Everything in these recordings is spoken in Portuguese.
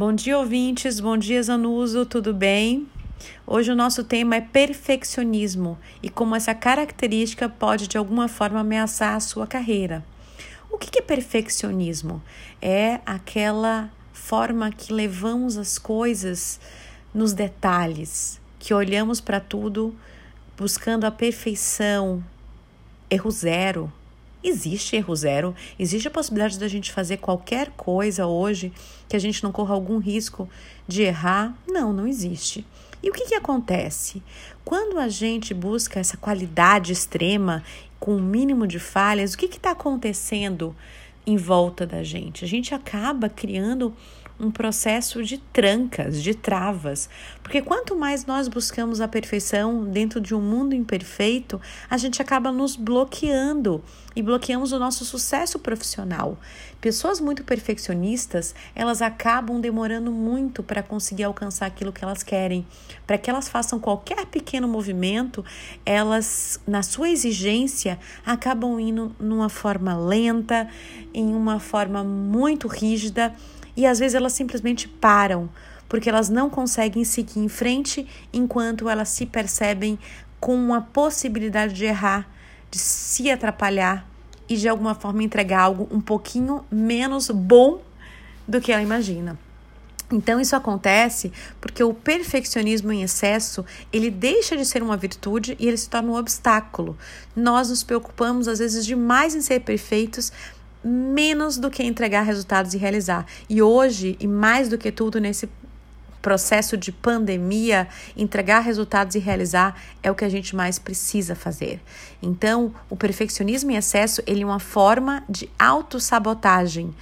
Bom dia, ouvintes. Bom dia, Zanuso. Tudo bem? Hoje o nosso tema é perfeccionismo e como essa característica pode de alguma forma ameaçar a sua carreira. O que é perfeccionismo? É aquela forma que levamos as coisas nos detalhes, que olhamos para tudo buscando a perfeição, erro zero, Existe erro zero, existe a possibilidade da gente fazer qualquer coisa hoje que a gente não corra algum risco de errar? Não, não existe. E o que, que acontece? Quando a gente busca essa qualidade extrema, com o mínimo de falhas, o que está acontecendo em volta da gente? A gente acaba criando um processo de trancas, de travas. Porque quanto mais nós buscamos a perfeição dentro de um mundo imperfeito, a gente acaba nos bloqueando e bloqueamos o nosso sucesso profissional. Pessoas muito perfeccionistas, elas acabam demorando muito para conseguir alcançar aquilo que elas querem. Para que elas façam qualquer pequeno movimento, elas, na sua exigência, acabam indo numa forma lenta, em uma forma muito rígida e às vezes elas simplesmente param, porque elas não conseguem seguir em frente enquanto elas se percebem com a possibilidade de errar, de se atrapalhar e de alguma forma entregar algo um pouquinho menos bom do que ela imagina. Então isso acontece porque o perfeccionismo em excesso, ele deixa de ser uma virtude e ele se torna um obstáculo. Nós nos preocupamos às vezes demais em ser perfeitos, menos do que entregar resultados e realizar. E hoje, e mais do que tudo nesse processo de pandemia, entregar resultados e realizar é o que a gente mais precisa fazer. Então, o perfeccionismo em excesso, ele é uma forma de autossabotagem.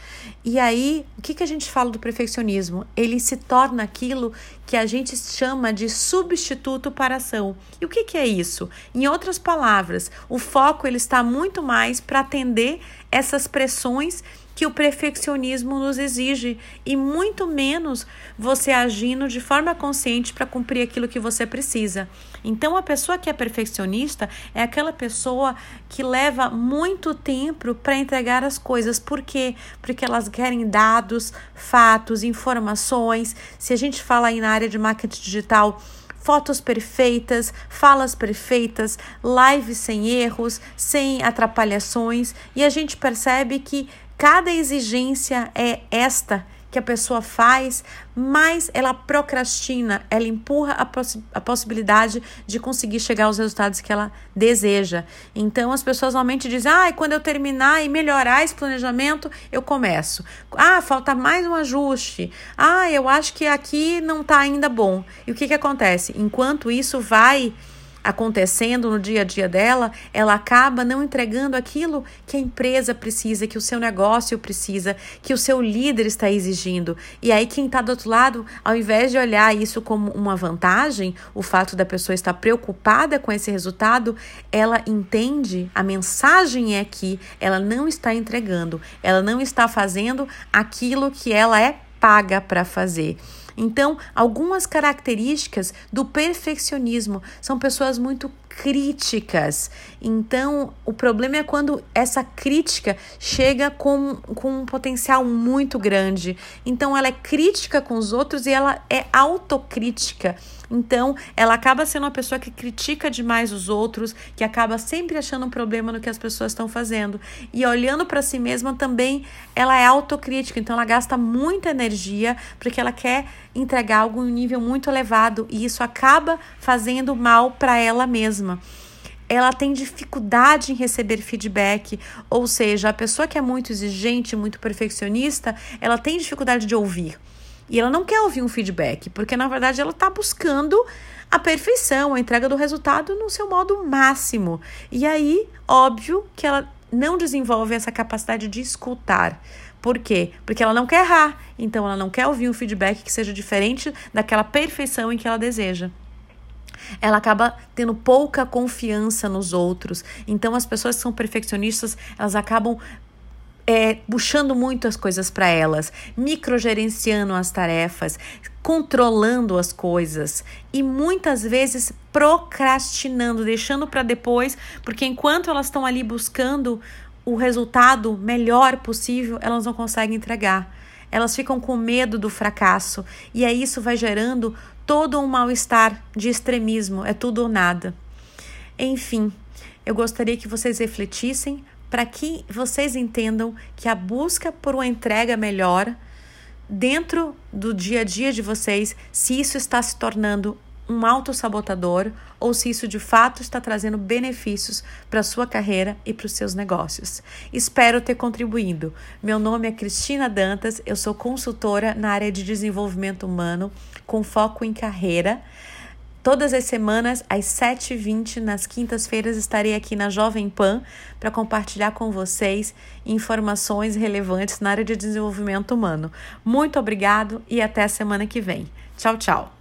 E aí, o que, que a gente fala do perfeccionismo? Ele se torna aquilo que a gente chama de substituto para ação. E o que, que é isso? Em outras palavras, o foco ele está muito mais para atender essas pressões que o perfeccionismo nos exige e muito menos você agindo de forma consciente para cumprir aquilo que você precisa. Então, a pessoa que é perfeccionista é aquela pessoa que leva muito tempo para entregar as coisas. Por quê? Porque elas querem dados, fatos, informações. Se a gente fala aí na área de marketing digital, fotos perfeitas, falas perfeitas, lives sem erros, sem atrapalhações, e a gente percebe que cada exigência é esta que a pessoa faz, mais ela procrastina, ela empurra a, poss a possibilidade de conseguir chegar aos resultados que ela deseja. Então as pessoas normalmente dizem: ah, quando eu terminar e melhorar esse planejamento, eu começo. Ah, falta mais um ajuste. Ah, eu acho que aqui não está ainda bom. E o que, que acontece? Enquanto isso vai acontecendo no dia a dia dela, ela acaba não entregando aquilo que a empresa precisa, que o seu negócio precisa, que o seu líder está exigindo. E aí, quem está do outro lado, ao invés de olhar isso como uma vantagem, o fato da pessoa estar preocupada com esse resultado, ela entende, a mensagem é que ela não está entregando, ela não está fazendo aquilo que ela é paga para fazer. Então, algumas características do perfeccionismo são pessoas muito críticas. Então, o problema é quando essa crítica chega com, com um potencial muito grande. Então, ela é crítica com os outros e ela é autocrítica. Então, ela acaba sendo uma pessoa que critica demais os outros, que acaba sempre achando um problema no que as pessoas estão fazendo. E olhando para si mesma também, ela é autocrítica. Então, ela gasta muita energia porque ela quer entregar algo em um nível muito elevado e isso acaba fazendo mal para ela mesma ela tem dificuldade em receber feedback, ou seja, a pessoa que é muito exigente, muito perfeccionista, ela tem dificuldade de ouvir. E ela não quer ouvir um feedback, porque na verdade ela está buscando a perfeição, a entrega do resultado no seu modo máximo. E aí, óbvio que ela não desenvolve essa capacidade de escutar. Por quê? Porque ela não quer errar, então ela não quer ouvir um feedback que seja diferente daquela perfeição em que ela deseja ela acaba tendo pouca confiança nos outros. Então, as pessoas que são perfeccionistas, elas acabam é, puxando muito as coisas para elas, microgerenciando as tarefas, controlando as coisas e muitas vezes procrastinando, deixando para depois, porque enquanto elas estão ali buscando o resultado melhor possível, elas não conseguem entregar. elas ficam com medo do fracasso e aí isso vai gerando todo um mal-estar de extremismo, é tudo ou nada. Enfim, eu gostaria que vocês refletissem para que vocês entendam que a busca por uma entrega melhor dentro do dia a dia de vocês, se isso está se tornando um autossabotador ou se isso de fato está trazendo benefícios para a sua carreira e para os seus negócios. Espero ter contribuído. Meu nome é Cristina Dantas, eu sou consultora na área de desenvolvimento humano com foco em carreira. Todas as semanas, às 7h20, nas quintas-feiras, estarei aqui na Jovem Pan para compartilhar com vocês informações relevantes na área de desenvolvimento humano. Muito obrigado e até a semana que vem. Tchau, tchau.